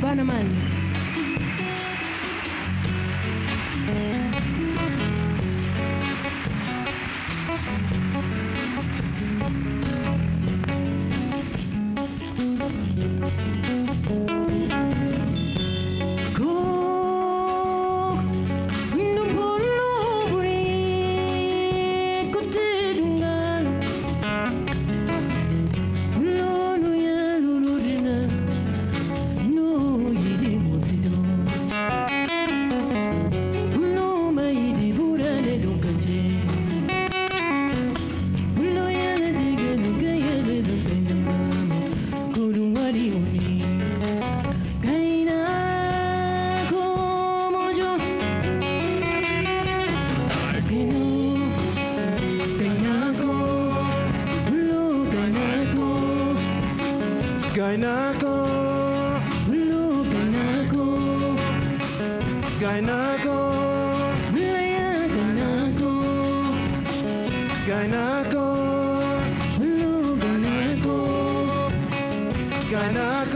Bannerman. Gainako, no gainako, gainako, lea gainako, gainako, no gainako, gainako.